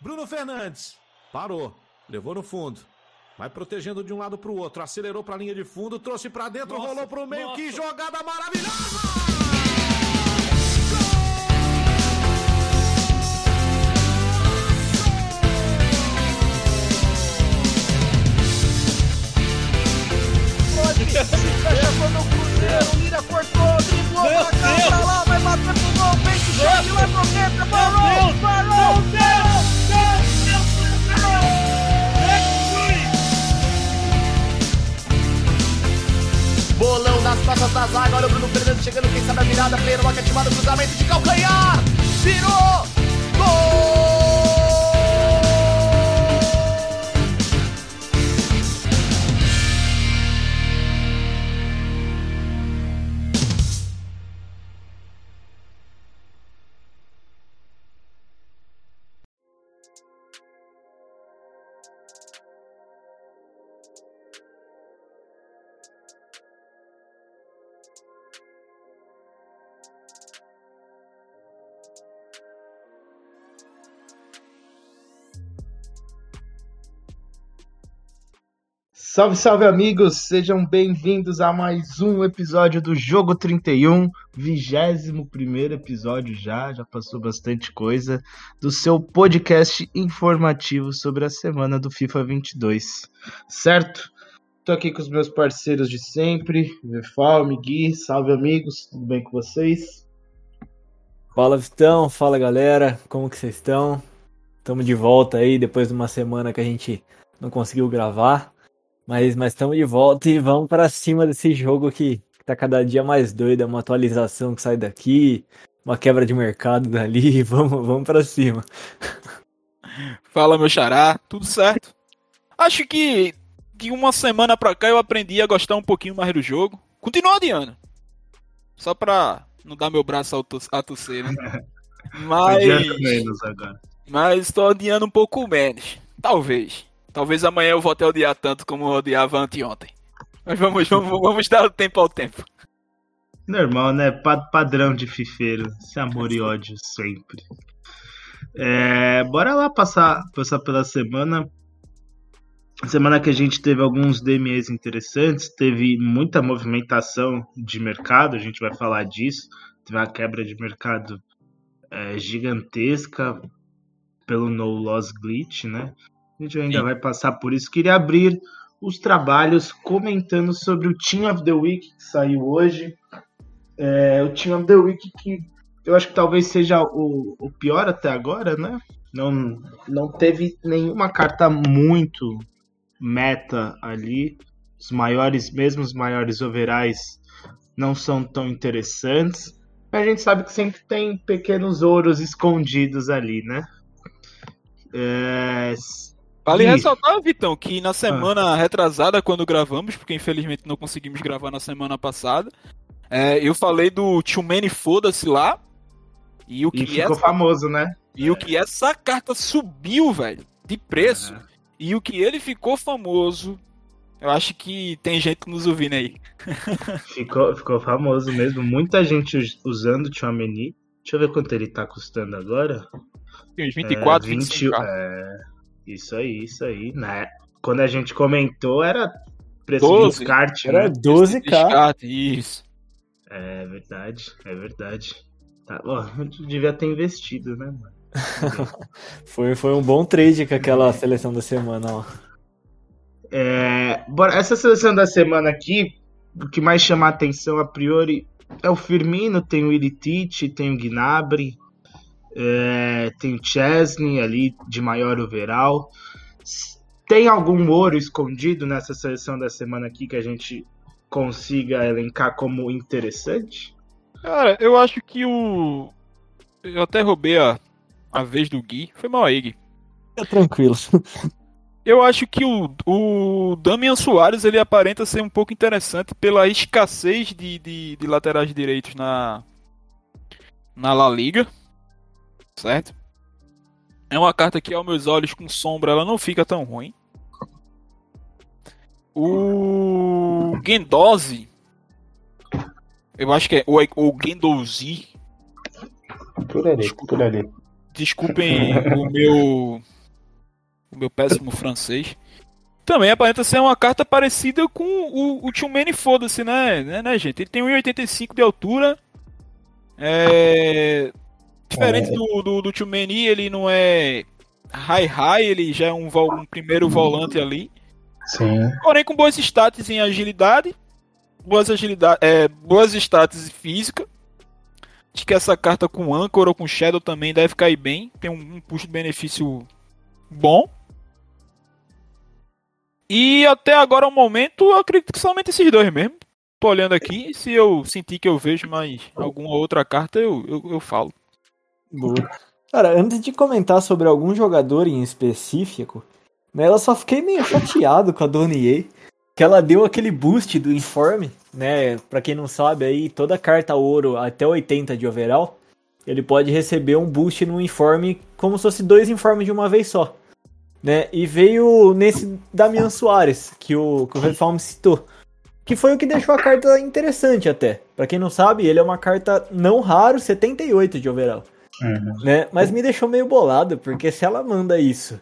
Bruno Fernandes. Parou. Levou no fundo. Vai protegendo de um lado para o outro. Acelerou para a linha de fundo. Trouxe para dentro. Nossa, rolou para o meio. Nossa. Que jogada maravilhosa! Chegou no Cruzeiro, Lira cortou, driblou pra cá, pra lá, vai bater pro gol, vem que chega, lá pro dentro, parou, parou, Bolão nas costas da zaga, olha o Bruno Fernandes chegando, quem sabe a virada, Pedro, uma ativada, cruzamento de calcanhar, virou, gol! Salve, salve amigos, sejam bem-vindos a mais um episódio do Jogo 31, 21 primeiro episódio já, já passou bastante coisa, do seu podcast informativo sobre a semana do FIFA 22, certo? Tô aqui com os meus parceiros de sempre, Vefal, Migui, salve amigos, tudo bem com vocês? Fala Vitão, fala galera, como que vocês estão? Estamos de volta aí depois de uma semana que a gente não conseguiu gravar. Mas estamos de volta e vamos para cima desse jogo que, que tá cada dia mais doido. É uma atualização que sai daqui, uma quebra de mercado dali. Vamos, vamos para cima. Fala, meu xará, tudo certo? Acho que de uma semana pra cá eu aprendi a gostar um pouquinho mais do jogo. Continuo adiando. Só pra não dar meu braço a torcer, né? Mas. Mas estou adiando um pouco menos. Talvez. Talvez amanhã eu volte a odiar tanto como eu odiava anteontem. Mas vamos, vamos, vamos dar o tempo ao tempo. Normal, né? padrão de fifeiro. Esse amor e ódio sempre. É, bora lá passar, passar pela semana. Semana que a gente teve alguns DMEs interessantes, teve muita movimentação de mercado, a gente vai falar disso. Teve uma quebra de mercado é, gigantesca pelo No Loss Glitch, né? A gente ainda Sim. vai passar por isso. Queria abrir os trabalhos comentando sobre o Team of the Week que saiu hoje. É, o Team of the Week que eu acho que talvez seja o, o pior até agora, né? Não, não teve nenhuma carta muito meta ali. Os maiores, mesmo os maiores overais, não são tão interessantes. Mas a gente sabe que sempre tem pequenos ouros escondidos ali, né? É, Vale ressaltar, Vitão, que na semana ah. retrasada, quando gravamos, porque infelizmente não conseguimos gravar na semana passada, é, eu falei do Too Many Foda-se lá. E o que e ficou essa... famoso, né? E o que essa carta subiu, velho, de preço. É. E o que ele ficou famoso. Eu acho que tem gente nos ouvindo aí. ficou, ficou famoso mesmo. Muita gente usando o Tchouameni. Deixa eu ver quanto ele tá custando agora. Tem uns 24, é, 20, 25. É, isso aí, isso aí. Né? Quando a gente comentou, era preço 12, de descarte. Era né? 12k. Descarte, isso. É verdade, é verdade. Tá, ó, eu devia ter investido, né, mano? foi, foi um bom trade com aquela seleção da semana, ó. É, bora, essa seleção da semana aqui, o que mais chama a atenção a priori é o Firmino, tem o Iritite, tem o Gnabry, é, tem o Chesney ali de maior overall. Tem algum ouro escondido nessa seleção da semana aqui que a gente consiga elencar como interessante? Cara, eu acho que o. Eu até roubei a, a vez do Gui. Foi mal aí, Gui. É tranquilo. Eu acho que o, o Damian Soares ele aparenta ser um pouco interessante pela escassez de, de, de laterais direitos na, na La Liga certo? É uma carta que, aos meus olhos, com sombra, ela não fica tão ruim. O Gendozi, eu acho que é o, o Gendozi. Por ali, por ali. Desculpem o meu o meu péssimo francês. Também aparenta ser uma carta parecida com o, o Tio Mane foda-se, né? né, né, gente? Ele tem 1,85 de altura. É... Diferente É. do, do, do ele não é high high, ele já é um, um primeiro volante ali. Sim. Porém com boas stats em agilidade, boas agilidade, é, boas stats em física. Acho que essa carta com Anchor ou com Shadow também deve cair bem. Tem um, um custo-benefício bom. E até agora, ao momento, eu acredito que somente esses dois mesmo. Tô olhando aqui, se eu sentir que eu vejo mais alguma outra carta, eu, eu, eu falo. Boa. Cara, antes de comentar sobre algum jogador em específico, né, eu só fiquei meio chateado com a Donnie que ela deu aquele boost do informe, né? Pra quem não sabe aí, toda carta ouro até 80 de overall, ele pode receber um boost no informe como se fosse dois informes de uma vez só. Né? E veio nesse Damian Soares, que o, que o Red Farm citou. Que foi o que deixou a carta interessante até. Pra quem não sabe, ele é uma carta não raro, 78 de overall Uhum. né? Mas me deixou meio bolado, porque se ela manda isso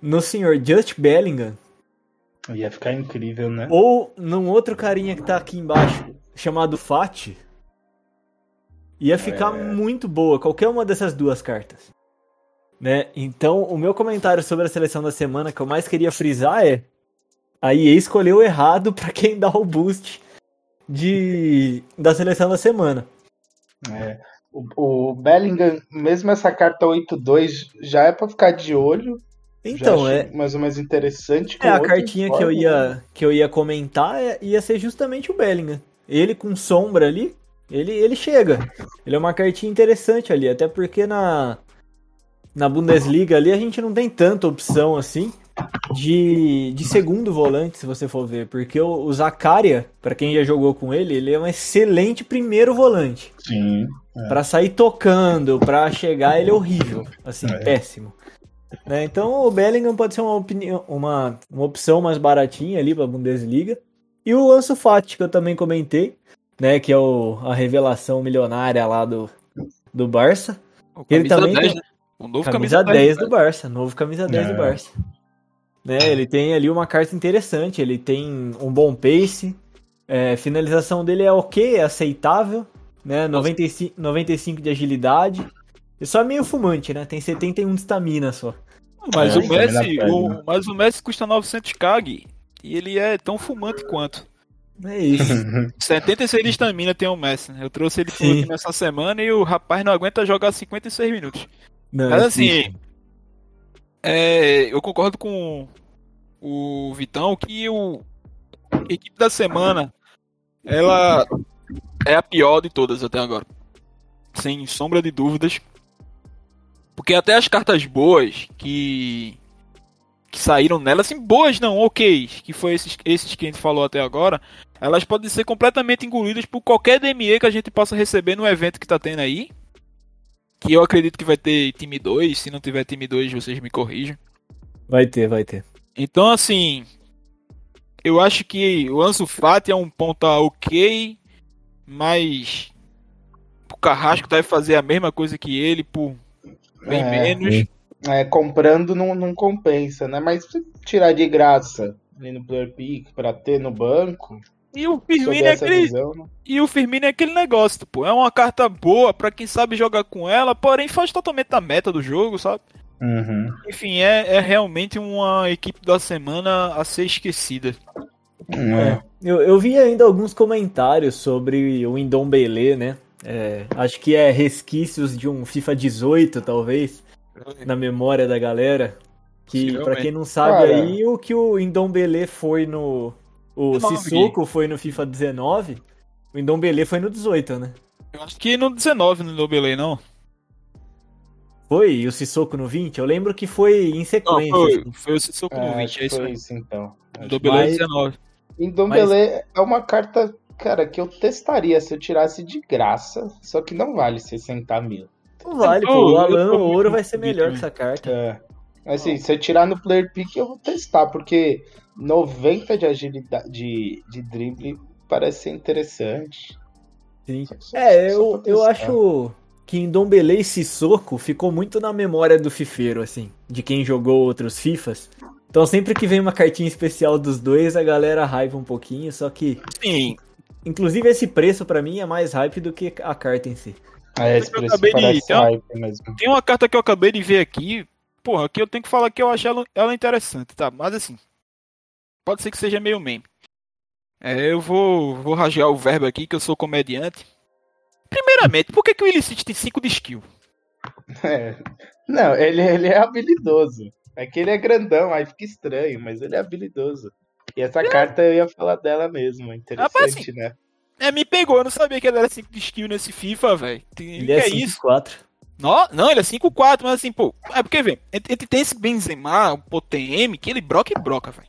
no senhor Just Bellingham, Ia ficar incrível, né? ou num outro carinha que tá aqui embaixo, chamado Fat, ia ficar muito boa, qualquer uma dessas duas cartas. Né? Então, o meu comentário sobre a seleção da semana que eu mais queria frisar é a EA escolheu errado pra quem dá o boost de da seleção da semana. É. O, o Bellingham, mesmo essa carta 8-2, já é pra ficar de olho. Então, já é, mais ou menos interessante. É, a cartinha que eu informe, né? ia, que eu ia comentar é- ia ser justamente o Bellingham. Ele com sombra ali, ele, ele chega. Ele é uma cartinha interessante ali, até porque na, na Bundesliga ali a gente não tem tanta opção assim de, de segundo volante, se você for ver. Porque o, o Zakaria, pra quem já jogou com ele, ele é um excelente primeiro volante. Sim. É. Pra sair tocando, pra chegar, ele é horrível. Assim, É. péssimo. Né, Então o Bellingham pode ser uma, opinião, uma, uma opção mais baratinha ali pra Bundesliga. E o Ansu Fati, que eu também comentei, né? Que é o, a revelação milionária lá do, do Barça. O Ele camisa também 10, tem- né? O novo Camisa 10 do Barça, novo camisa 10 É. do Barça. Né, ele tem ali uma carta interessante, ele tem um bom pace, é, finalização dele é ok, é aceitável, né, 95, 95 de agilidade, e só meio fumante, né, tem 71 de estamina só. Mas, É, o Messi, na pele, né? o, mas o Messi custa 900k, Gui, e ele é tão fumante quanto. É isso. 76 de estamina tem o Messi. né? Eu trouxe ele Sim. aqui nessa semana e o rapaz não aguenta jogar 56 minutos. Não, Mas é assim, é, eu concordo com o Vitão que o a equipe da semana ela é a pior de todas até agora. Sem sombra de dúvidas. Porque até as cartas boas que que saíram nela, assim, boas não, ok, que foi esses, esses que a gente falou até agora, elas podem ser completamente engolidas por qualquer DME que a gente possa receber no evento que tá tendo aí. Que eu acredito que vai ter time 2, se não tiver time 2 vocês me corrijam. Vai ter, vai ter. Então, assim, eu acho que o Ansu Fati é um ponta ok, mas o Carrasco deve fazer a mesma coisa que ele por bem É. menos. É, comprando não, não compensa, né? Mas tirar de graça ali no Player Pick pra ter no banco, E o Firmino é aquele, visão, né? e o Firmino é aquele negócio, tipo, é uma carta boa pra quem sabe jogar com ela, porém faz totalmente da meta do jogo, sabe? Uhum. Enfim, é, é realmente uma equipe da semana a ser esquecida. É. Eu, eu vi ainda alguns comentários sobre o Indombele, né? É, acho que é resquícios de um FIFA 18, talvez, na memória da galera. Que, pra quem não sabe Cara. aí, o que o Indombele foi no... O 19, Sissoko foi no FIFA 19, o Indombele foi no 18, né? Eu acho que no 19 no Nobelei, não. Foi? E o Sissoko no 20? Eu lembro que foi em Não, sequência. foi, assim. foi o Sissoko no É, 20, acho é que isso foi aí. isso então. No Nobelei Mas- 19. Indombele é uma carta, cara, que eu testaria se eu tirasse de graça, só que não vale 60 mil. Não vale, pô. O Alan tô Ouro vai ser melhor que essa carta. É. Assim, se eu tirar no Player Pick, eu vou testar, porque 90 de agilidade de, de drible parece ser interessante. Sim. Só- só- É, só eu, eu acho. que em Dombele e Sissoko ficou muito na memória do fifeiro, assim, de quem jogou outros Fifas. Então sempre que vem uma cartinha especial dos dois, a galera hype um pouquinho, só que... Sim. Inclusive esse preço para mim é mais hype do que a carta em si. É, esse Eu preço de- tem uma- hype mesmo. Tem uma carta que eu acabei de ver aqui. Porra, que eu tenho que falar que eu acho ela, ela interessante, tá? Mas assim, pode ser que seja meio meme. É, eu vou, vou rasgar o verbo aqui, que eu sou comediante. Primeiramente, por que, que o Illicit tem 5 de skill? É. Não, ele, ele é habilidoso. É que ele é grandão, aí fica estranho, mas ele é habilidoso. E essa carta eu ia falar dela mesmo. Interessante, assim, né? É, me pegou, eu não sabia que ele era 5 de skill nesse FIFA, velho. Ele Que é é isso? 5-4. Não, não, ele é 5-4, mas assim, pô. É porque, velho, ele tem esse Benzema, o POTM, que ele broca e broca, velho.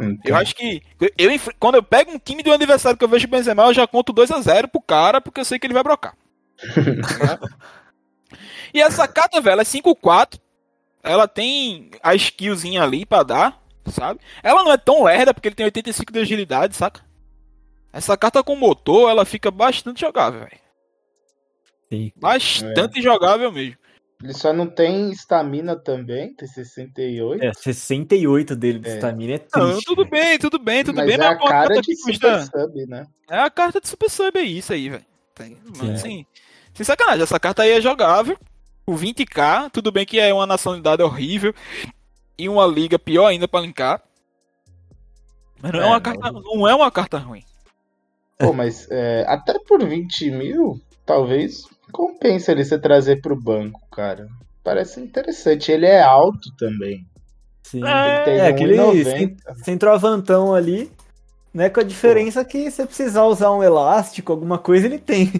Então, Eu acho que. Eu, quando eu pego um time do adversário que eu vejo o Benzema, eu já conto 2x0 pro cara, porque eu sei que ele vai brocar. e essa carta, velho, é 5-4. Ela tem a skillzinha ali pra dar, sabe? Ela não é tão lerda, porque ele tem 85 de agilidade, saca? Essa carta com motor, ela fica bastante jogável, velho. Sim. Bastante jogável mesmo. Ele só não tem estamina também, tem 68. É, 68 dele de É. stamina é Não, triste. tudo bem, tudo bem, tudo mas bem. é mas a uma cara carta de que custa- Super Sub, né? É a carta de Super Sub, é isso aí, velho. Mano, assim, sem sacanagem, essa carta aí é jogável. O 20k, tudo bem que é uma nacionalidade horrível. E uma liga pior ainda pra linkar. Mas não é, É, uma não. carta, não é uma carta ruim. Pô, mas é, até por 20 mil, talvez compensa ele você trazer pro banco, cara. Parece interessante. Ele é alto também. Sim. É, Tem É, aquele 1,90. centroavantão ali, né? Com a diferença que se precisar usar um elástico, alguma coisa, ele tem.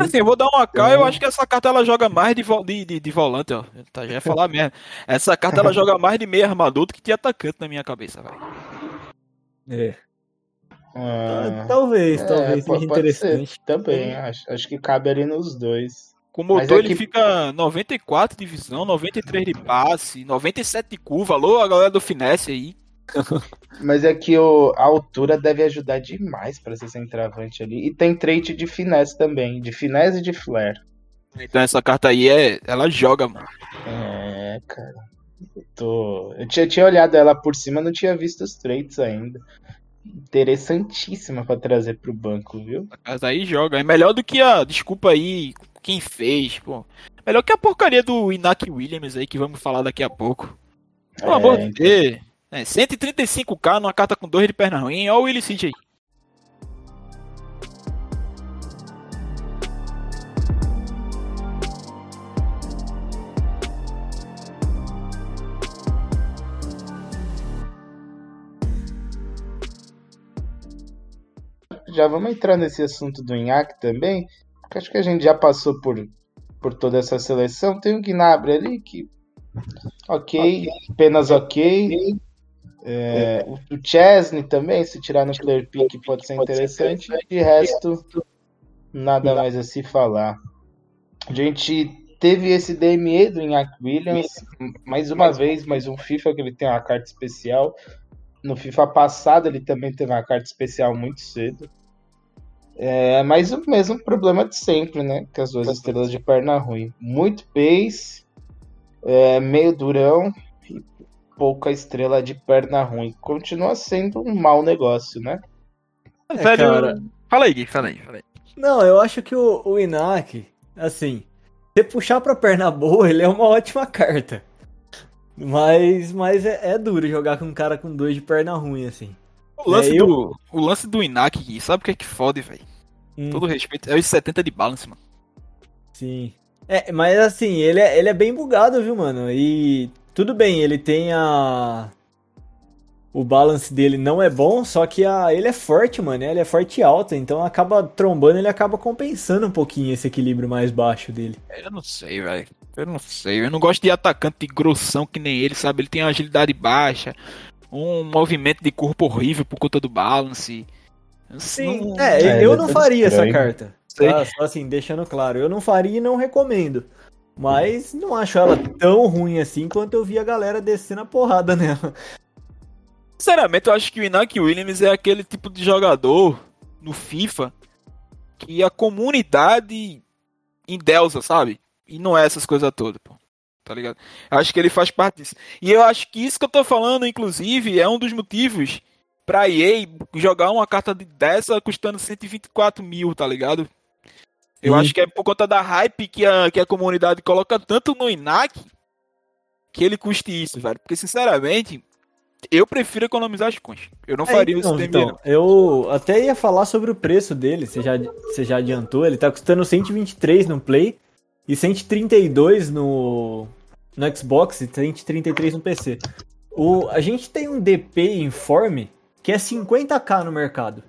Assim, eu vou dar uma K, eu acho que essa carta ela joga mais de, vo- de, de, de volante, ó. Tá, já ia falar merda. Essa carta ela joga mais de meio armador do que de atacante na minha cabeça, velho. É. Ah, talvez, é, talvez seja interessante. ser Também, acho, acho que cabe ali nos dois. Com Mas motor é ele que- fica 94 de visão, 93 de passe, 97 de curva. Alô, a galera do Finesse aí. Mas é que o, a altura deve ajudar demais pra ser centroavante ali. E tem trait de finesse também, de finesse e de flare. Então essa carta aí é. Ela joga, mano. É, cara. Eu, tô... eu tinha, tinha olhado ela por cima, não tinha visto os traits ainda. Interessantíssima pra trazer pro banco, viu? A carta aí joga. É melhor do que a. Desculpa aí, quem fez, pô. Melhor que a porcaria do Inak Williams aí, que vamos falar daqui a pouco. Pelo É, amor de então. Deus. É, 135k numa carta com dois de perna ruim. Olha o Willy City aí. Já vamos entrar nesse assunto do Inhaque também, porque acho que a gente já passou por, por toda essa seleção. Tem o Gnabry ali que. Ok, apenas ok. É, o o Chesney também, se tirar no player pick, pode ser interessante. De resto, nada mais a se falar. A gente teve esse DME do Inhaque Williams, mais uma vez, mais um FIFA que ele tem uma carta especial. No FIFA passado ele também teve uma carta especial muito cedo. É mais o mesmo problema de sempre, né? Com as duas estrelas de perna ruim. Muito pace, é, meio durão pouca estrela de perna ruim. Continua sendo um mau negócio, né? É, Velho, cara. Fala aí, Gui, fala aí, fala aí. Não, eu acho que o, o Inak, assim, se puxar pra perna boa, ele é uma ótima carta. Mas, mas é, é duro jogar com um cara com dois de perna ruim, assim. O lance, É, eu- do, o lance do Inak, Gui, sabe o que é que fode, velho? Hum, Todo respeito, é os 70 de balance, mano. sim. É, mas assim, ele é, ele é bem bugado, viu, mano? E tudo bem, ele tem a. O balance dele não é bom, só que a... ele é forte, mano. Ele é forte e alto, então acaba trombando, ele acaba compensando um pouquinho esse equilíbrio mais baixo dele. Eu não sei, velho. Eu não sei. Eu não gosto de atacante grossão que nem ele, sabe? Ele tem uma agilidade baixa, um movimento de corpo horrível por conta do balance. Sim, Não- é, É, eu é não faria essa estranho. carta. Sei. Tá? Só assim, deixando claro. Eu não faria e não recomendo. Mas não acho ela tão ruim assim quanto eu vi a galera descendo a porrada nela. Sinceramente, eu acho que o Inak Williams é aquele tipo de jogador no FIFA que a comunidade em Delza, sabe? E não é essas coisas todas, pô. Tá ligado? Eu acho que ele faz parte disso. E eu acho que isso que eu tô falando, inclusive, é um dos motivos pra EA jogar uma carta dessa custando 124 mil, tá ligado? Eu Sim. acho que é por conta da hype que a, que a comunidade coloca tanto no Inak que ele custe isso, velho. Porque, sinceramente, eu prefiro economizar as coins. Eu não faria É, isso então, DME, Vitão, não. eu até ia falar sobre o preço dele, você já, você já adiantou, ele tá custando 123 no Play e 132 no, no Xbox e 133 no PC. O, a gente tem um DP Informe que é 50k no mercado.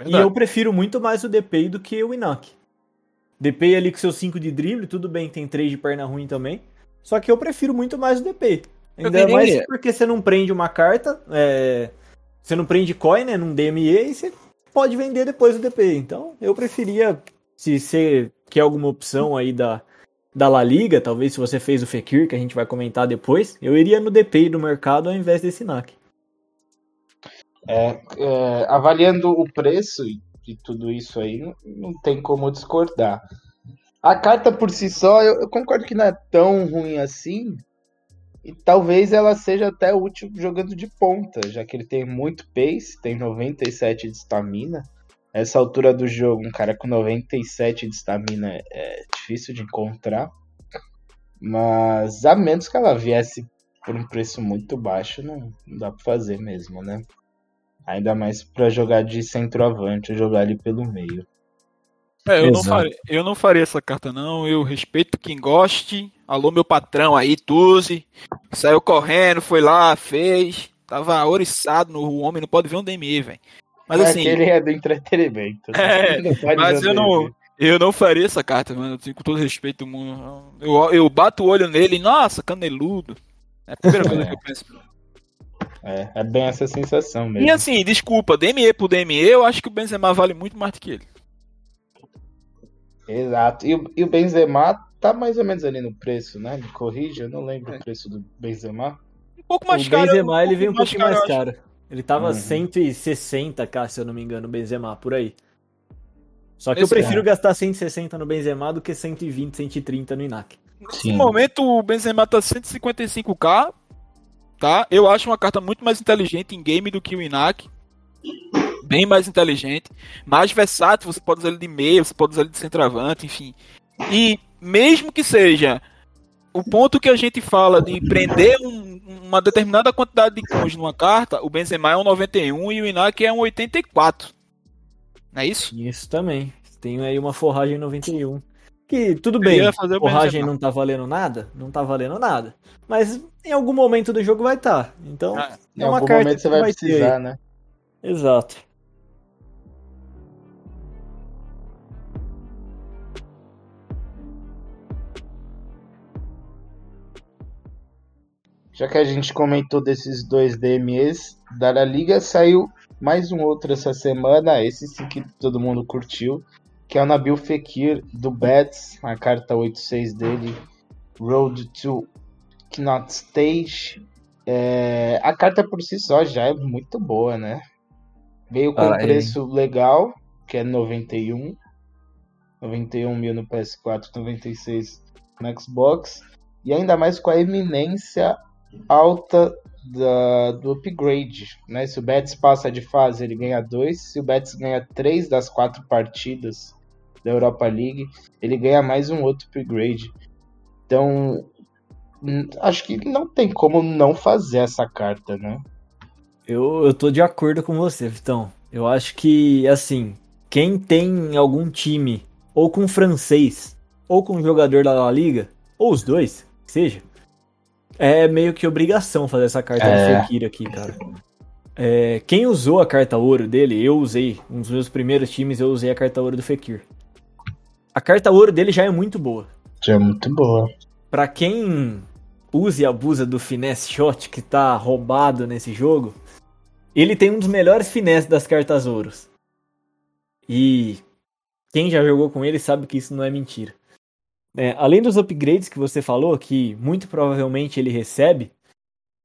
E Verdade. eu prefiro muito mais o DPI do que o Inak. DPI ali com seus 5 de drible, tudo bem, tem 3 de perna ruim também. Só que eu prefiro muito mais o. Eu Ainda mais porque você não prende uma carta, é, você não prende coin, né, num DME e você pode vender depois o DPI. Então eu preferia, se você quer alguma opção aí da, da La Liga, talvez se você fez o Fekir, que a gente vai comentar depois, eu iria no DPI do mercado ao invés desse NAC. É, é, avaliando o preço e, e tudo isso aí, não, não tem como discordar. A carta por si só, eu, eu concordo que não é tão ruim assim. E talvez ela seja até útil jogando de ponta, já que ele tem muito pace, tem 97 de estamina. Essa altura do jogo, um cara com 97 de estamina é difícil de encontrar. Mas a menos que ela viesse por um preço muito baixo, não, não dá pra fazer mesmo, né? Ainda mais pra jogar de centroavante, jogar ali pelo meio. É, eu, não faria, eu não faria essa carta, não. Eu respeito quem goste. Alô, meu patrão aí, Tuzi. Saiu correndo, foi lá, fez. Tava oriçado no homem, não pode ver um DME, velho. Mas é assim, ele é do entretenimento. É, mas eu não, eu não faria essa carta, mano. Eu tenho com todo respeito do mundo. Eu, eu bato o olho nele, nossa, caneludo. É a primeira coisa que eu penso. É, é bem essa sensação mesmo. E assim, desculpa, DME por DME, eu acho que o Benzema vale muito mais do que ele. Exato. E, o- e o Benzema tá mais ou menos ali no preço, né? Me corrija, eu não lembro É. o preço do Benzema. Um pouco mais o caro. Benzema ele veio um pouquinho mais acho. caro. Ele tava Uhum. 160k, se eu não me engano, o Benzema, por aí. Só que Esse eu prefiro gastar 160 no Benzema do que 120, 130 no Inak. Nesse Sim. momento o Benzema tá 155k, tá? Eu acho uma carta muito mais inteligente em game do que o Inak. Bem mais inteligente, mais versátil, você pode usar ele de meio, você pode usar ele de centroavante, enfim. E mesmo que seja o ponto que a gente fala de prender um- uma determinada quantidade de coins numa carta, o Benzema é um 91 e o Inak é um 84. Não é isso? Isso também. Tem aí uma forragem 91. Que tudo bem, Benzema. não tá valendo nada? Não tá valendo nada. Mas em algum momento do jogo vai estar. Então, Ah, Em é uma algum carta momento que você vai vai ter aí. precisar, né? Exato. Já que a gente comentou desses dois DMEs da La Liga, saiu mais um outro essa semana, esse sim que todo mundo curtiu, que é o Nabil Fekir do Bets, a carta 86 dele, Road to Knot Stage. É, a carta por si só já é muito boa, né? Veio com Ah, um é. preço legal, que é 91. 91 mil no PS4, 96 no Xbox. E ainda mais com a eminência alta da- do upgrade. Né? Se o Betis passa de fase, ele ganha 2. Se o Betis ganha 3 das 4 partidas da Europa League, ele ganha mais um outro upgrade. Então, hum, acho que não tem como não fazer essa carta, né? Eu, eu tô de acordo com você, Vitão. Eu acho que, assim, quem tem algum time, ou com francês, ou com jogador da La Liga, ou os dois, que seja, é meio que obrigação fazer essa carta É. do Fekir aqui, cara. É, quem usou a carta ouro dele, eu usei. Um dos meus primeiros times, eu usei a carta ouro do Fekir. A carta ouro dele já é muito boa. Já é muito boa. Pra quem usa e abusa do finesse shot que tá roubado nesse jogo, ele tem um dos melhores finesse das cartas ouros. E quem já jogou com ele sabe que isso não é mentira. É, além dos upgrades que você falou, que muito provavelmente ele recebe,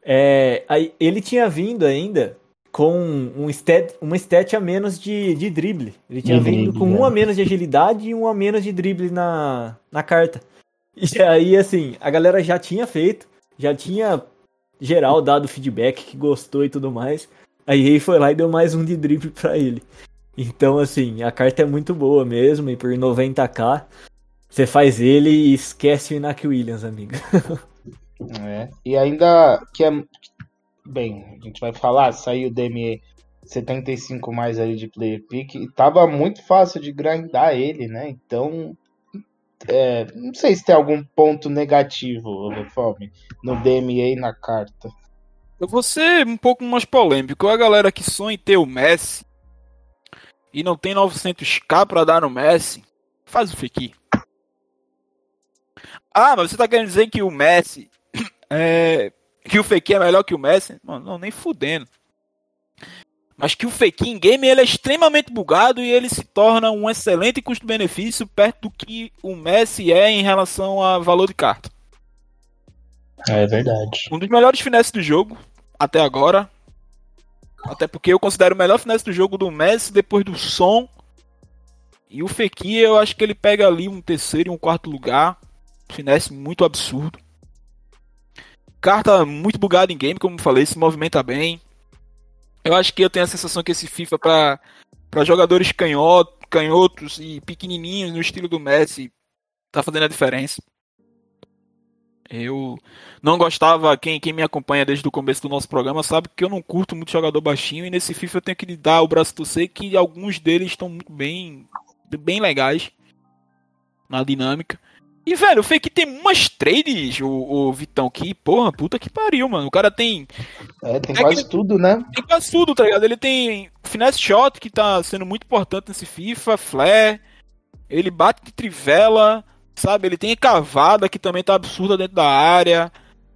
é, ele tinha vindo ainda com um stat, uma stat a menos de, de drible. Ele tinha Uhum, vindo com é. um a menos de agilidade e um a menos de drible na, na carta. E aí, assim, a galera já tinha feito, já tinha geral dado feedback que gostou e tudo mais. Aí ele foi lá e deu mais um de drible pra ele. Então, assim, a carta é muito boa mesmo, e por 90k, você faz ele e esquece o Inak Williams, amigo. É. E ainda que é. Bem, a gente vai falar, saiu o DME 75 mais ali de player pick e tava muito fácil de grindar ele, né? Então. é, não sei se tem algum ponto negativo, Fome, no DME e na carta. Eu vou ser um pouco mais polêmico. A galera que sonha em ter o Messi e não tem 900k pra dar no Messi, faz o Fekir. Ah, mas você tá querendo dizer que o Messi é, que o Fekir é melhor que o Messi? Mano, não, nem fudendo. Mas que o Fekir em game ele é extremamente bugado e ele se torna um excelente custo-benefício perto do que o Messi é em relação a valor de carta. É verdade. Um dos melhores finesses do jogo até agora. Até porque eu considero o melhor finesse do jogo do Messi depois do som. E o Fekir, eu acho que ele pega ali um terceiro e um quarto lugar. Finesse muito absurdo. Carta muito bugada em game, como falei, se movimenta bem. Eu acho que eu tenho a sensação que esse FIFA para para jogadores canhoto, canhotos e pequenininhos no estilo do Messi tá fazendo a diferença. Eu não gostava, quem, quem me acompanha desde o começo do nosso programa sabe que eu não curto muito jogador baixinho e nesse FIFA eu tenho que dar o braço torcer que alguns deles estão muito bem, bem legais na dinâmica. E, velho, o Fake tem umas trades, o, o Vitão, que, porra, puta que pariu, mano. O cara tem, É, tem É quase que- tudo, né? tem quase tudo, tá ligado? Ele tem Finesse Shot, que tá sendo muito importante nesse FIFA, Flare, ele bate de trivela, sabe? Ele tem cavada, que também tá absurda dentro da área.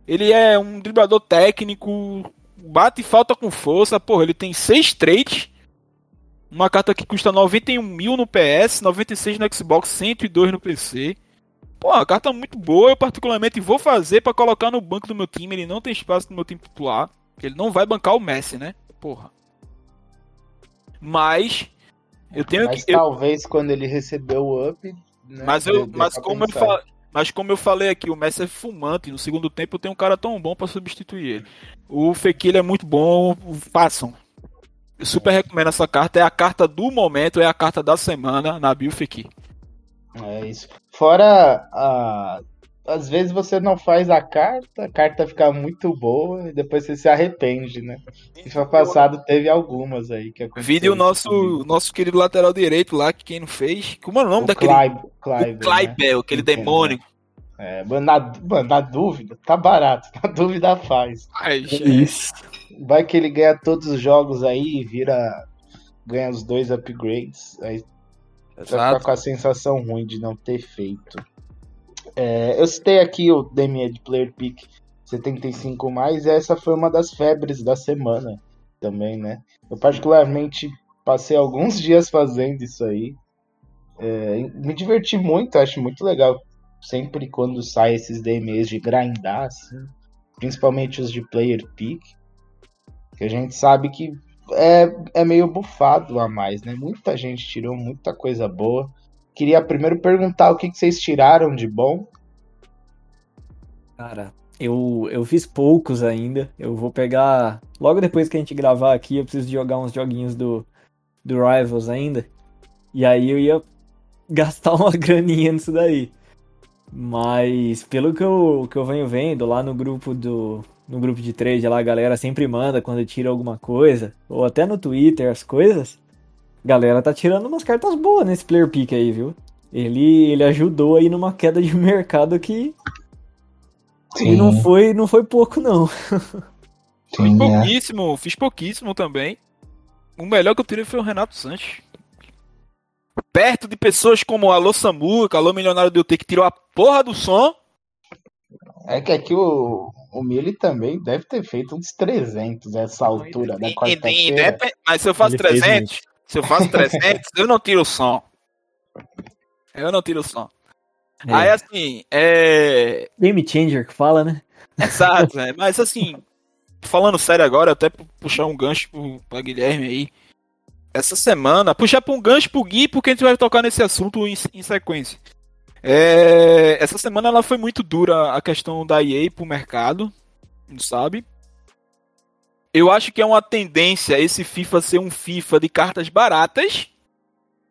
Ele é um driblador técnico, bate e falta com força. Porra, ele tem seis trades. Uma carta que custa 91 mil no PS, 96 no Xbox, 102 no PC. Pô, a carta é muito boa. Eu, particularmente, vou fazer pra colocar no banco do meu time. Ele não tem espaço no meu time titular. Ele não vai bancar o Messi, né? Porra. Mas. Eu tenho Mas que. eu- talvez quando ele recebeu o up. né, mas eu, mas como eu falei, mas como eu falei aqui, o Messi é fumante. No segundo tempo tem um cara tão bom pra substituir ele. O Fekir é muito bom, façam. Eu super recomendo essa carta. É a carta do momento, é a carta da semana na Bio Fekir. É isso. Fora a. Às vezes você não faz a carta, a carta fica muito boa e depois você se arrepende, né? FIFA passado teve algumas aí que aconteceu. Vídeo o nosso, comigo. nosso querido lateral direito lá, que quem não fez. Como é o nome o daquele? Clive, Clive, o Kleibel, aquele Entendo. demônio. né? É, mano, na, mano, na dúvida, tá barato. Na dúvida faz. Ai, Isso. Vai que ele ganha todos os jogos aí e vira. Ganha os dois upgrades. Aí vai ficar Exato. com a sensação ruim de não ter feito. É, eu citei aqui o DME de Player Pick 75 mais, e essa foi uma das febres da semana também, né? Eu particularmente passei alguns dias fazendo isso aí. É, me diverti muito, acho muito legal. Sempre quando sai esses DMEs de grindar, assim, principalmente os de Player Pick, que a gente sabe que é, é meio bufado a mais, né? Muita gente tirou muita coisa boa. Queria primeiro perguntar o que, que vocês tiraram de bom. Cara, eu, eu fiz poucos ainda. Eu vou pegar. Logo depois que a gente gravar aqui, eu preciso jogar uns joguinhos do, do Rivals ainda. E aí eu ia gastar uma graninha nisso daí. Mas pelo que eu, que eu venho vendo lá no grupo do. No grupo de trade lá, a galera sempre manda quando tira alguma coisa. Ou até no Twitter as coisas. A galera tá tirando umas cartas boas nesse player pick aí, viu? Ele, ele ajudou aí numa queda de mercado que e não foi, não foi pouco, não. Fiz pouquíssimo, fiz pouquíssimo também. O melhor que eu tirei foi o Renato Sanches. Perto de pessoas como o Alô Samuca, Alô Milionário do UT, que tirou a porra do som. É que aqui o, o Mili também deve ter feito uns 300 nessa altura da quarta-feira. Mas se eu faço Ele fez 300, se eu faço 300, eu não tiro o som. Eu não tiro o som. É. Aí assim, é. Game Changer que fala, né? Exato, é. Mas assim, falando sério agora, até puxar um gancho pro, pra Guilherme aí. Essa semana, puxar pra um gancho pro Gui, porque a gente vai tocar nesse assunto em, em sequência. É, essa semana ela foi muito dura a questão da EA pro mercado, não sabe? Eu acho que é uma tendência esse FIFA ser um FIFA de cartas baratas,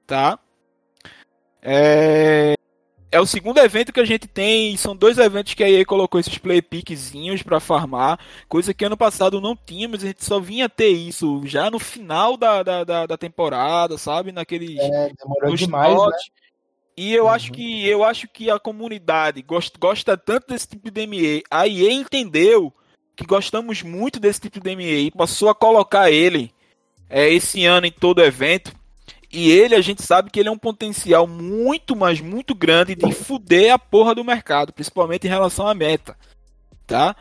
tá? É, é o segundo evento que a gente tem, são dois eventos que a EA colocou esses play pickzinhos para farmar, coisa que ano passado não tínhamos, a gente só vinha ter isso já no final da, da, da, da temporada, sabe? Naqueles. É, demorou demais, né? E eu uhum. acho que eu acho que a comunidade gosta, gosta tanto desse tipo de ME. A EA entendeu que gostamos muito desse tipo de ME e passou a colocar ele é, esse ano em todo evento e ele, a gente sabe que ele é um potencial muito, mas muito grande de fuder a porra do mercado, principalmente em relação à meta, tá?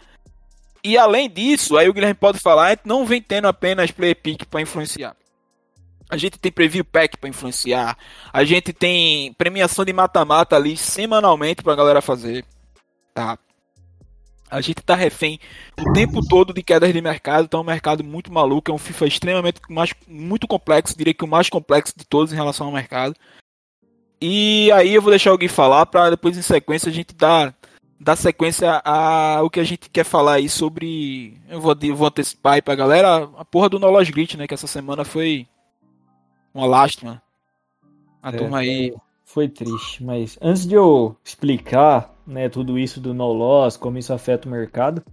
E além disso, aí o Guilherme pode falar, não vem tendo apenas play pick para influenciar. A gente tem preview pack para influenciar. A gente tem premiação de mata-mata ali semanalmente pra galera fazer, tá? A gente tá refém o tempo todo de quedas de mercado, então é um mercado muito maluco, é um FIFA extremamente mais, muito complexo, diria que o mais complexo de todos em relação ao mercado. E aí eu vou deixar alguém falar para depois em sequência a gente dar, dar sequência a o que a gente quer falar aí sobre. Eu vou, vou antecipar aí pra galera a porra do Knowledge Glitch, né? Que essa semana foi uma lástima. A é, turma aí. Foi triste, mas antes de eu explicar né, tudo isso do no loss, como isso afeta o mercado.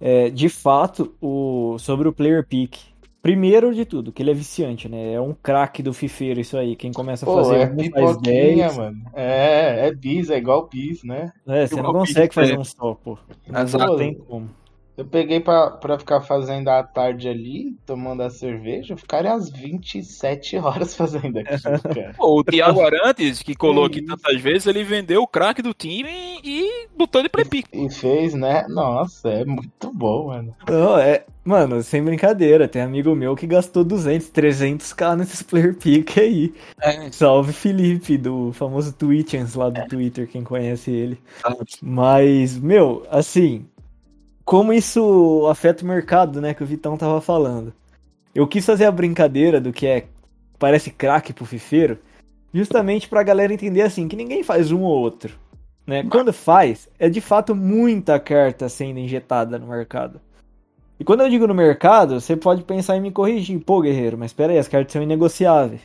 É, de fato, o, sobre o player pick. Primeiro de tudo, que ele é viciante, né? É um craque do fifeiro isso aí. Quem começa a Pô, fazer é um 10... mano. É, é bis, é igual bis, né? É, você não consegue fazer é. um só, pô. Não, não tem como. Eu peguei pra, pra ficar fazendo à tarde ali, tomando a cerveja, ficaria às 27 horas fazendo aquilo, cara. Pô, o Thiago Arantes, que colou aqui tantas vezes, ele vendeu o craque do time e botou ele pra pique. E fez, né? Nossa, é muito bom, mano. Não, é... Mano, sem brincadeira, tem amigo meu que gastou 200, 300k nesses player pick aí. É. Salve Felipe, do famoso Twitchens lá do é. Twitter, quem conhece ele. Mas, meu, assim, como isso afeta o mercado, né? Que o Vitão tava falando. Eu quis fazer a brincadeira do que é parece craque pro fifeiro, justamente pra galera entender assim, que ninguém faz um ou outro. Né? Quando faz, é de fato muita carta sendo injetada no mercado. E quando eu digo no mercado, você pode pensar em me corrigir. Pô, guerreiro, mas espera aí, as cartas são inegociáveis.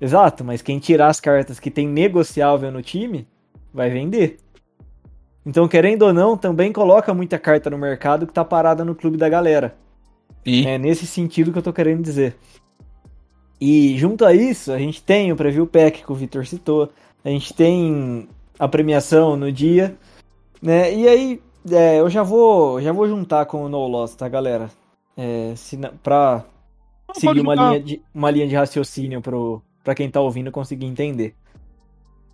Exato, mas quem tirar as cartas que tem negociável no time, vai vender. Então, querendo ou não, também coloca muita carta no mercado que tá parada no clube da galera. E? É nesse sentido que eu tô querendo dizer. E junto a isso, a gente tem o Preview Pack que o Victor citou, a gente tem a premiação no dia, né? E aí, é, eu já vou, já vou juntar com o No Loss, tá, galera? É, se, pra Não, seguir uma linha, de, uma linha de raciocínio pro, pra quem tá ouvindo conseguir entender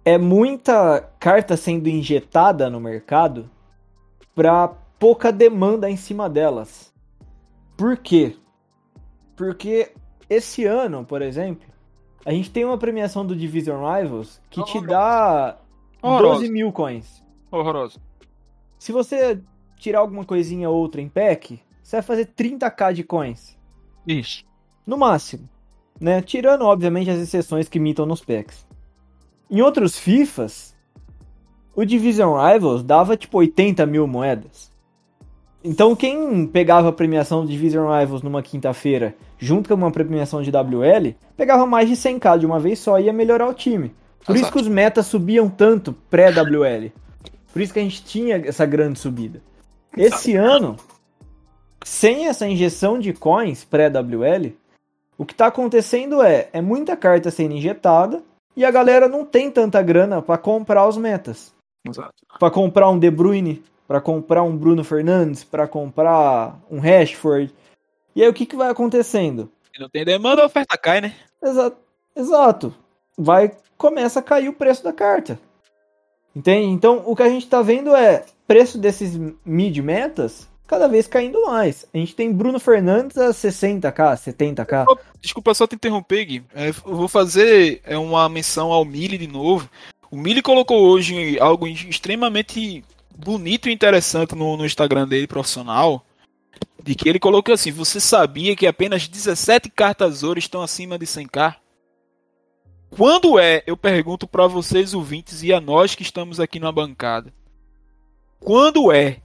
é muita carta sendo injetada no mercado para pouca demanda em cima delas. Por quê? Porque esse ano, por exemplo, a gente tem uma premiação do Division Rivals que te dá Horroroso. 12 mil coins. Horroroso. Se você tirar alguma coisinha ou outra em pack, você vai fazer 30k de coins. Isso. No máximo. Né? Tirando, obviamente, as exceções que mitam nos packs. Em outros FIFAs, o Division Rivals dava tipo 80 mil moedas. Então quem pegava a premiação do Division Rivals numa quinta-feira, junto com uma premiação de WL, pegava mais de 100k de uma vez só e ia melhorar o time. Por Exato. isso que os metas subiam tanto pré-WL. Por isso que a gente tinha essa grande subida. Esse ano, sem essa injeção de coins pré-WL, o que está acontecendo é, é muita carta sendo injetada, e a galera não tem tanta grana para comprar os metas. Exato. Para comprar um De Bruyne, para comprar um Bruno Fernandes, para comprar um Rashford. E aí o que, que vai acontecendo? Se não tem demanda, a oferta cai, né? Exato. Exato. Vai começa a cair o preço da carta. Entende? Então o que a gente tá vendo é preço desses mid metas cada vez caindo mais. A gente tem Bruno Fernandes a 60k, 70k. Desculpa só te interromper, Gui. É, vou fazer é, uma menção ao Mili de novo. O Mili colocou hoje algo extremamente bonito e interessante no, no Instagram dele, profissional, de que ele colocou assim: você sabia que apenas 17 cartas ouro estão acima de 100k? Quando é, eu pergunto para vocês ouvintes e a nós que estamos aqui na bancada. Quando é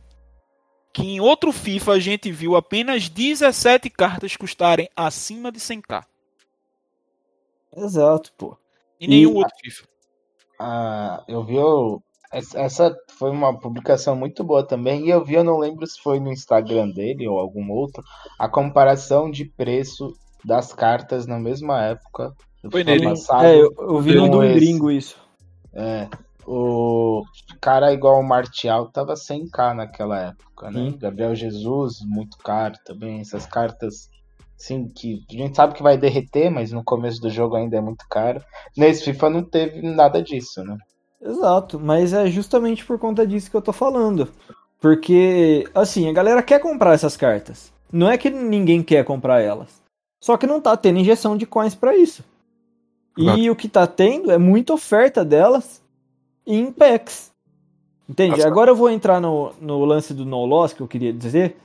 que em outro FIFA a gente viu apenas 17 cartas custarem acima de 100k? Exato, pô. Em nenhum E- outro FIFA. Ah, eu vi. o- essa- foi uma publicação muito boa também. E eu vi, eu não lembro se foi no Instagram dele ou algum outro, a comparação de preço das cartas na mesma época do Foi nele. passado. É, eu, eu vi no esse. gringo isso. É, o cara igual o Martial tava 100k naquela época, né? Sim. Gabriel Jesus, muito caro também. Essas cartas, sim, que a gente sabe que vai derreter, mas no começo do jogo ainda é muito caro. Nesse FIFA não teve nada disso, né? Exato, mas é justamente por conta disso que eu tô falando. Porque, assim, a galera quer comprar essas cartas. Não é que ninguém quer comprar elas. Só que não tá tendo injeção de coins pra isso. E o que tá tendo é muita oferta delas em packs. Entende? Nossa. Agora eu vou entrar no, no lance do no loss que eu queria dizer.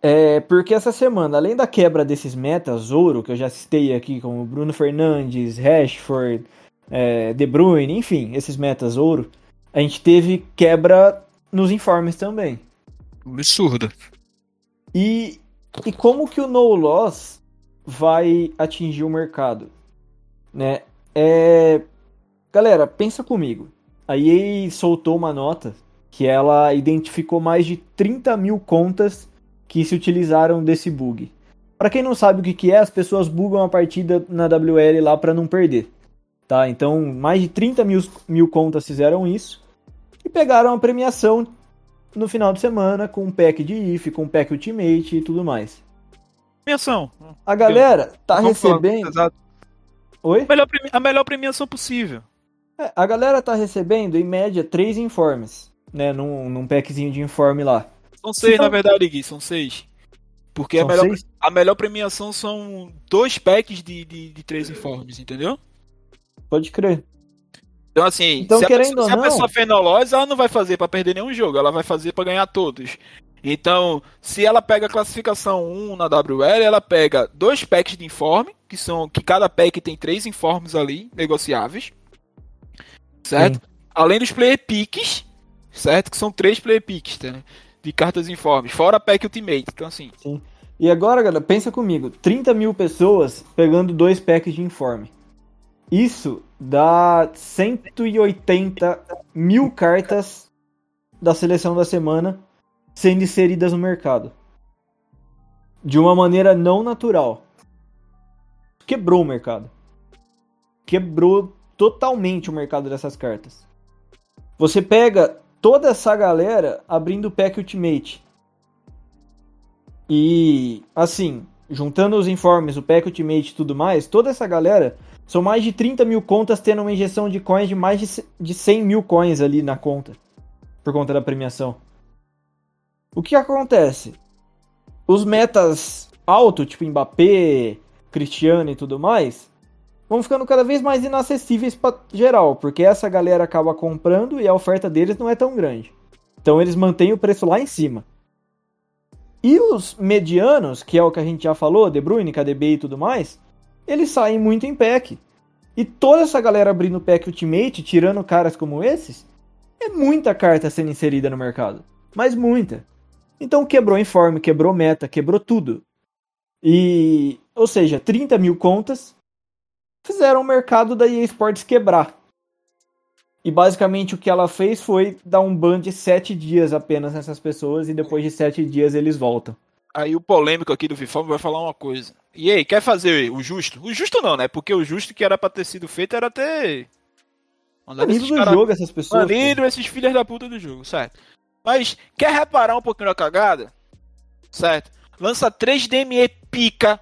É porque essa semana, além da quebra desses metas ouro, que eu já citei aqui, como Bruno Fernandes, Rashford, é, De Bruyne, enfim, esses metas ouro, a gente teve quebra nos informes também. Absurdo. E, e como que o no loss vai atingir o mercado? Né? É... Galera, pensa comigo. A EA soltou uma nota que ela identificou mais de 30 mil contas que se utilizaram desse bug. Para quem não sabe o que, que é, as pessoas bugam a partida na WL lá para não perder. Tá? Então, mais de 30 mil, mil contas fizeram isso e pegaram a premiação no final de semana com um pack de IF, com um pack Ultimate e tudo mais. Premiação. A galera tá recebendo. Oi? A melhor, premi- a melhor premiação possível. É, a galera tá recebendo, em média, três informes, né? Num, num packzinho de informe lá. São seis, for- na verdade, Gui, são seis. Porque a São melhor, seis? a melhor premiação são dois packs de, de, de três informes, entendeu? Pode crer. Então, assim, Então, se, a pessoa, se a pessoa ela não vai fazer pra perder nenhum jogo, ela vai fazer pra ganhar todos. Então, se ela pega a classificação 1 na WL, ela pega dois packs de informe, que são que cada pack tem três informes ali, negociáveis. Certo? Além dos player picks, certo? Que são três player picks, tá, né? De cartas informes, fora pack ultimate. Então, assim, E agora, galera, pensa comigo: 30 mil pessoas pegando dois packs de informe. Isso dá 180 mil cartas da seleção da semana sendo inseridas no mercado. De uma maneira não natural. Quebrou o mercado. Quebrou totalmente o mercado dessas cartas. Você pega toda essa galera abrindo o pack Ultimate. E, assim, juntando os informes, o pack Ultimate e tudo mais, toda essa galera, são mais de 30 mil contas tendo uma injeção de coins de mais de c- de 100 mil coins ali na conta. Por conta da premiação. O que acontece? Os metas alto, tipo Mbappé, Cristiano e tudo mais, vão ficando cada vez mais inacessíveis para geral, porque essa galera acaba comprando e a oferta deles não é tão grande. Então eles mantêm o preço lá em cima. E os medianos, que é o que a gente já falou, De Bruyne, KDB e tudo mais, eles saem muito em pack. E toda essa galera abrindo pack Ultimate, tirando caras como esses, é muita carta sendo inserida no mercado. Mas muita. Então quebrou informe, quebrou meta, quebrou tudo. E, ou seja, 30 mil contas fizeram o mercado da EA Sports quebrar. E basicamente o que ela fez foi dar um ban de 7 dias apenas nessas pessoas e depois de 7 dias eles voltam. Aí o polêmico aqui do FIFA vai falar uma coisa. E aí, quer fazer o justo? O justo não, né? Porque o justo que era pra ter sido feito era ter. Mandado esses do cara- jogo essas pessoas. Banido esses filhos da puta do jogo, certo? Mas quer reparar um pouquinho na cagada? Certo? Lança 3 DME pica.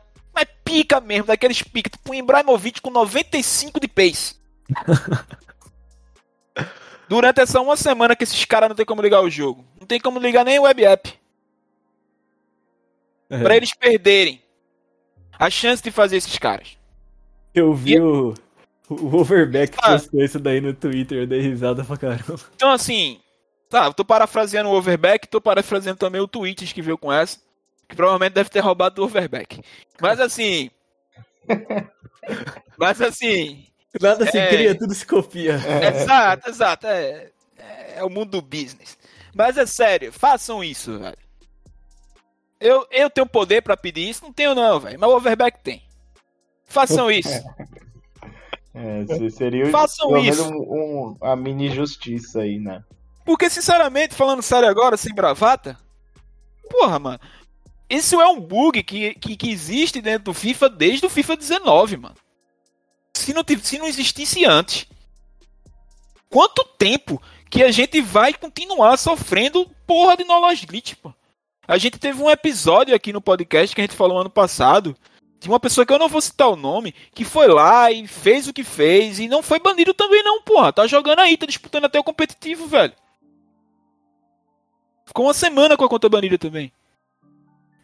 Pica mesmo, daqueles pica. Tipo um Ibrahimovic com 95 de pace. Durante essa uma semana que esses caras não tem como ligar o jogo. Não tem como ligar nem o web app. É. Pra eles perderem a chance de fazer esses caras. Eu vi o, o Overback Ah. postou isso daí no Twitter, eu dei risada pra caramba. Então, assim, tá, eu tô parafraseando o Overback, tô parafraseando também o Twitch que veio com essa. Que provavelmente deve ter roubado do Overback. Mas assim. mas assim. Nada se É. cria, tudo se copia. Exato, exato. É, é o mundo do business. Mas é sério, façam isso, velho. Eu, eu tenho poder pra pedir isso? Não tenho, não, velho. Mas o Overback tem. Façam isso. É, se- seria Façam pelo isso. um, um- uma mini justiça aí, né? Porque, sinceramente, falando sério agora, sem bravata, porra, mano. Isso é um bug que, que, que existe dentro do FIFA desde o FIFA 19, mano. Se não, se não existisse antes. Quanto tempo que a gente vai continuar sofrendo porra de knowledge glitch, pô? A gente teve um episódio aqui no podcast que a gente falou ano passado de uma pessoa que eu não vou citar o nome, que foi lá e fez o que fez e não foi banido também não, porra. Tá jogando aí, tá disputando até o competitivo, velho. Ficou uma semana com a conta banida também.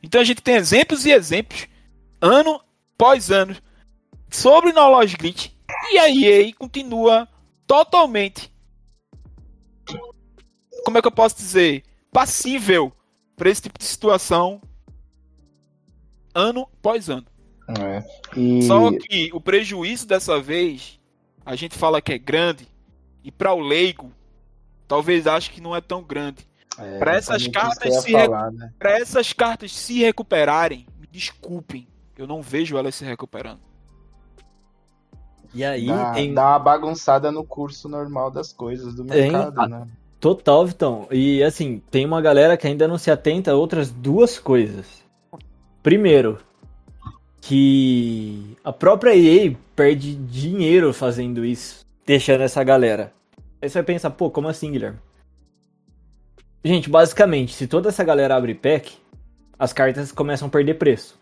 Então a gente tem exemplos e exemplos, ano após ano, sobre Knowledge Glitch. E a EA continua totalmente. Como é que eu posso dizer? Passível para esse tipo de situação. Ano após ano. É. E Só que o prejuízo dessa vez, a gente fala que é grande, e para o leigo, talvez ache que não é tão grande. É, pra essas cartas se falar, né? Para essas cartas se recuperarem, me desculpem, eu não vejo elas se recuperando. E aí Dá, tem dá uma bagunçada no curso normal das coisas do Tem. mercado, Ah, né? total, Vitão. E assim, tem uma galera que ainda não se atenta a outras duas coisas. Primeiro, que a própria EA perde dinheiro fazendo isso, deixando essa galera. Aí você vai pensar, pô, como assim, Guilherme? Gente, basicamente, se toda essa galera abre pack, as cartas começam a perder preço.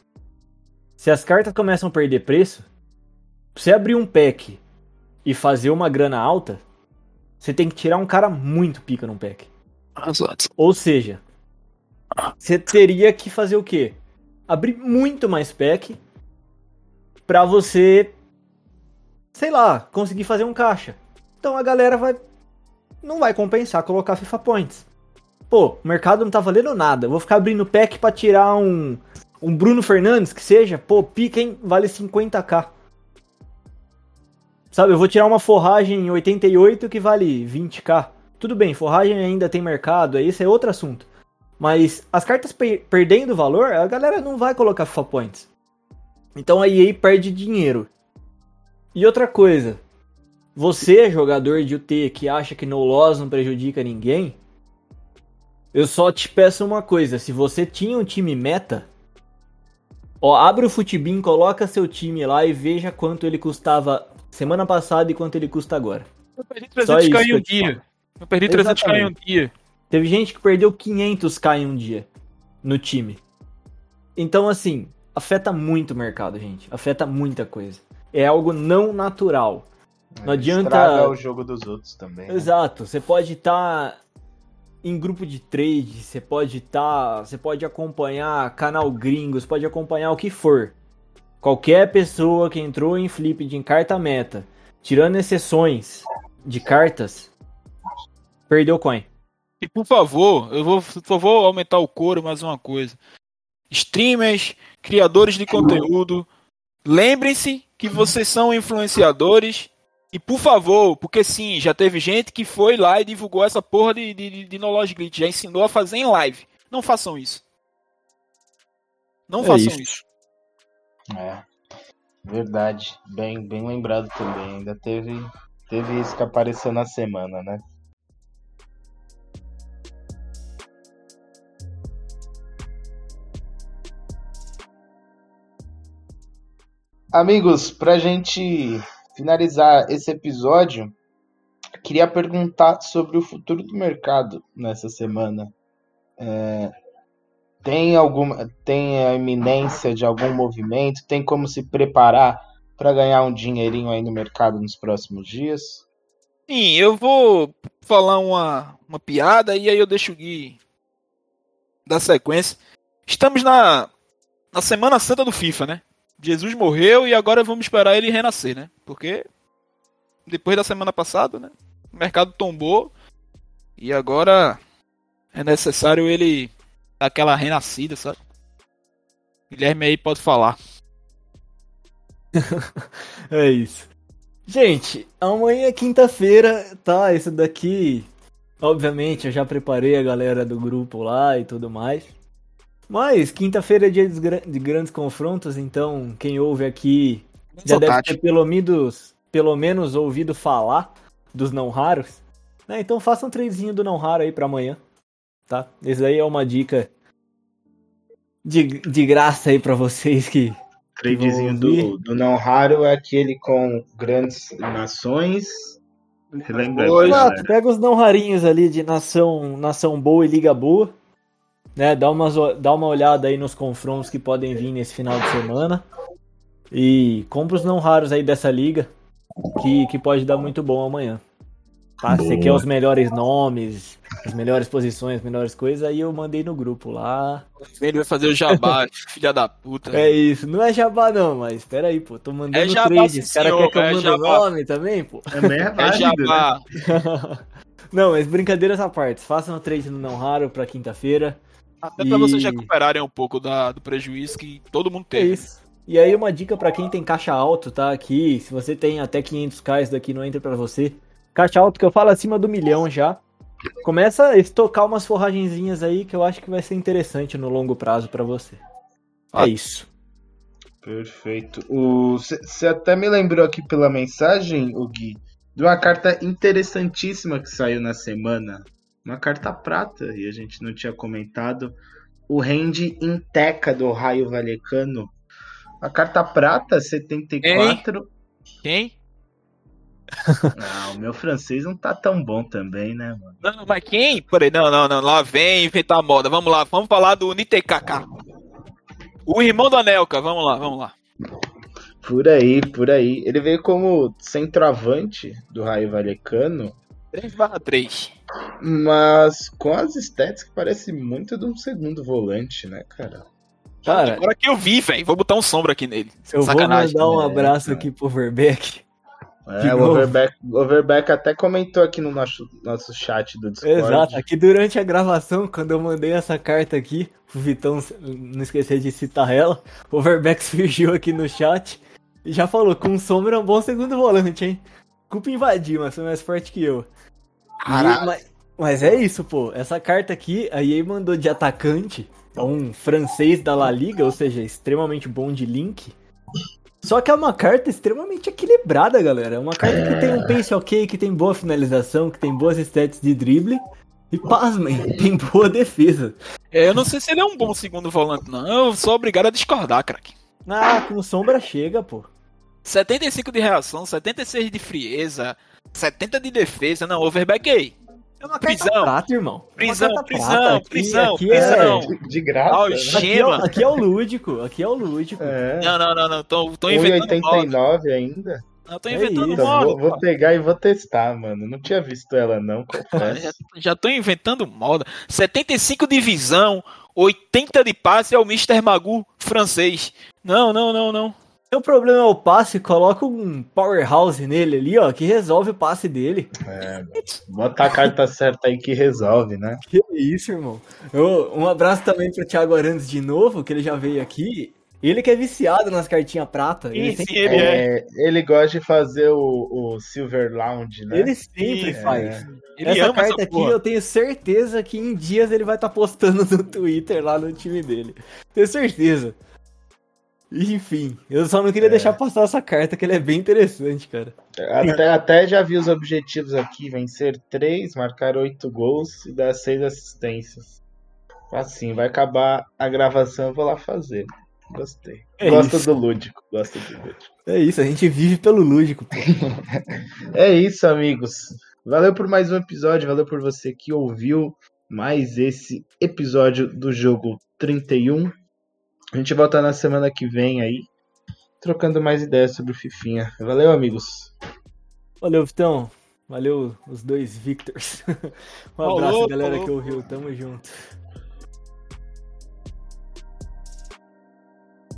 Se as cartas começam a perder preço, você abrir um pack e fazer uma grana alta, você tem que tirar um cara muito pica num pack. Ou seja, você teria que fazer o quê? Abrir muito mais pack pra você, sei lá, conseguir fazer um caixa. Então a galera vai não vai compensar colocar FIFA Points. Pô, o mercado não tá valendo nada. Vou ficar abrindo pack pra tirar um um Bruno Fernandes que seja, pô, pica, hein? Vale 50k. Sabe, eu vou tirar uma forragem em 88 que vale 20k. Tudo bem, forragem ainda tem mercado, esse é outro assunto. Mas as cartas per- perdendo valor, a galera não vai colocar FIFA Points. Então a EA perde dinheiro. E outra coisa, você, jogador de UT que acha que no loss não prejudica ninguém, eu só te peço uma coisa, se você tinha um time meta, ó, abre o Futibin, coloca seu time lá e veja quanto ele custava semana passada e quanto ele custa agora. Eu perdi Só 300 isso k que em um dia. Eu perdi 300 k em um dia. Teve gente que perdeu 500k em um dia no time. Então, assim, afeta muito o mercado, gente. Afeta muita coisa. É algo não natural. Não adianta- Estraga o jogo dos outros também. né? Exato. Você pode estar em grupo de trade, você pode estar, você pode acompanhar canal gringo, você pode acompanhar o que for. Qualquer pessoa que entrou em flip de carta meta, tirando exceções de cartas, perdeu coin. E por favor, eu vou, só vou aumentar o coro mais uma coisa. Streamers, criadores de conteúdo, lembrem-se que vocês são influenciadores. E por favor, porque sim, já teve gente que foi lá e divulgou essa porra de, de, de Knowledge Glitch, já ensinou a fazer em live. Não façam isso. Não É façam isso. isso. É. Verdade. Bem, bem lembrado também. Ainda teve, teve isso que apareceu na semana, né? Amigos, pra gente finalizar esse episódio, queria perguntar sobre o futuro do mercado nessa semana. É, tem alguma tem a iminência de algum movimento? Tem como se preparar para ganhar um dinheirinho aí no mercado nos próximos dias? Sim, eu vou falar uma, uma piada e aí eu deixo o Gui dar sequência. Estamos na, na Semana Santa do FIFA, né? Jesus morreu e agora vamos esperar ele renascer, né? Porque depois da semana passada, né? O mercado tombou e agora é necessário ele dar aquela renascida, sabe? Guilherme aí pode falar. É isso. Gente, amanhã é quinta-feira, tá? Isso daqui, obviamente, eu já preparei a galera do grupo lá e tudo mais. Mas quinta-feira é dia de, gra- de grandes confrontos, então quem ouve aqui já deve Tati. ter pelo menos, pelo menos ouvido falar dos não raros. né? Então faça um tradezinho do não raro aí pra amanhã, tá? Esse aí é uma dica de, de graça aí pra vocês que Tradezinho do, do não raro é aquele com grandes nações. Pois. Exato, pega os não rarinhos ali de nação, nação boa e liga boa. Né, dá, umas, o- dá uma olhada aí nos confrontos que podem vir nesse final de semana. E compra os não raros aí dessa liga. Que, que pode dar muito bom amanhã. Tá? Você Boa. quer os melhores nomes, as melhores posições, as melhores coisas, aí eu mandei no grupo lá. Ele vai fazer o jabá, filha da puta. É isso, não é jabá não, mas espera aí, pô, tô mandando É jabá, trade. caras senhor, querem que eu é mande o nome também, pô. Também é É válido, né? jabá. Não, mas brincadeiras à parte. Façam o trade no não raro pra quinta-feira. Até pra vocês E- recuperarem um pouco da, do prejuízo que todo mundo É teve. isso. E aí uma dica pra quem tem caixa alto, tá? Aqui, se você tem até 500k, isso daqui não entra pra você. Caixa alto que eu falo acima do milhão já. Começa a estocar umas forragenzinhas aí que eu acho que vai ser interessante no longo prazo pra você. Ah. É isso. Perfeito. Você até me lembrou aqui pela mensagem, o Gui, de uma carta interessantíssima que saiu na semana. Uma carta prata, e a gente não tinha comentado. O Rende Inteca do Raio Valecano. A carta prata, 74. Quem? Ah, o meu francês não tá tão bom também, né, mano? Não, mas quem? Peraí, não, não, não. Lá vem inventar moda. Vamos lá, vamos falar do Nitekaka. O irmão do Anelka, vamos lá, vamos lá. Por aí, por aí. Ele veio como centroavante do Raio Valecano, 3 barra 3. Mas com as stats que parece muito de um segundo volante, né, cara? Cara, Agora que eu vi, velho. Vou botar um sombra aqui nele. eu Sacanagem. vou mandar um né, abraço cara? aqui pro Verbeck. É, o novo. Overback, o Overback até comentou aqui no nosso, nosso chat do Discord. Exato, aqui durante a gravação, quando eu mandei essa carta aqui, o Vitão não esquecer de citar ela, o Overbeck surgiu aqui no chat e já falou, com sombra é um bom segundo volante, hein? Culpa invadir, mas foi mais forte que eu. E- Caralho. mas, mas é isso, pô. Essa carta aqui, a EA mandou de atacante, é um francês da La Liga, ou seja, extremamente bom de link. Só que é uma carta extremamente equilibrada, galera. É uma carta que tem um pace ok, que tem boa finalização, que tem boas stats de drible. E pasmem, tem boa defesa. É, eu não sei se ele é um bom segundo volante, não. Eu sou obrigado a discordar, craque. Ah, com sombra chega, pô. 75 de reação, 76 de frieza, 70 de defesa. Não, overback aí. É uma carta Prisão. prata, irmão. É uma Prisão, prisão, prata. Aqui- prisão, aqui prisão. É... De, de graça. Ó, né? Aqui, é, aqui é o lúdico, aqui é o lúdico. É. Não, não, não, não. Tô, tô inventando moda. 1,89 ainda. Não, tô É inventando isso. Então, moda. vou, vou pegar e vou testar, mano. Não tinha visto ela, não, Já, já tô inventando moda. 75 de visão, 80 de passe é o Mr. Magu francês. Não, não, não, não. O problema é o passe, coloca um powerhouse nele ali, ó, que resolve o passe dele. Bota a carta certa aí que resolve, né? Que isso, irmão. Eu- um abraço também pro Thiago Arantes de novo, que ele já veio aqui. Ele que é viciado nas cartinhas prata. Ele Sim, sempre, ele é. É, ele gosta de fazer o, o Silver Lounge, né? ele sempre Sim, faz. Ele essa carta essa aqui, porra. eu tenho certeza que em dias ele vai estar postando no Twitter lá no time dele. Tenho certeza. Enfim, eu só não queria É. deixar passar essa carta, que ela é bem interessante, cara. Até, até já vi os objetivos aqui: vencer 3, marcar 8 gols e dar 6 assistências. Assim, vai acabar a gravação, eu vou lá fazer. Gostei. É gosto isso. do lúdico, gosto do lúdico. É isso, a gente vive pelo lúdico. É isso, amigos. Valeu por mais um episódio, valeu por você que ouviu mais esse episódio do jogo 31. A gente volta na semana que vem aí, trocando mais ideias sobre o Fifinha. Valeu, amigos. Valeu, Vitão. Valeu os dois Victors. um Falou, abraço, galera falou. que ouviu. Tamo junto.